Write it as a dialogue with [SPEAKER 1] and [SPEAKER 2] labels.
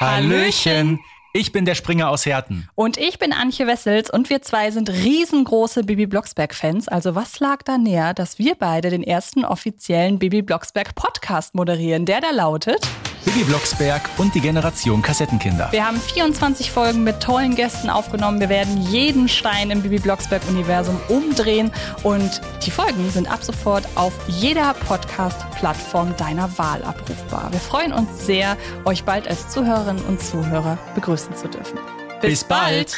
[SPEAKER 1] Hallöchen! Ich bin der Springer aus Herten.
[SPEAKER 2] Und ich bin Antje Wessels und wir zwei sind riesengroße Bibi Blocksberg-Fans. Also was lag da näher, dass wir beide den ersten offiziellen Bibi Blocksberg-Podcast moderieren, der da lautet...
[SPEAKER 1] Bibi Blocksberg und die Generation Kassettenkinder.
[SPEAKER 2] Wir haben 24 Folgen mit tollen Gästen aufgenommen. Wir werden jeden Stein im Bibi Blocksberg-Universum umdrehen und die Folgen sind ab sofort auf jeder Podcast-Plattform deiner Wahl abrufbar. Wir freuen uns sehr, euch bald als Zuhörerinnen und Zuhörer begrüßen zu dürfen.
[SPEAKER 1] Bis, Bis bald. bald.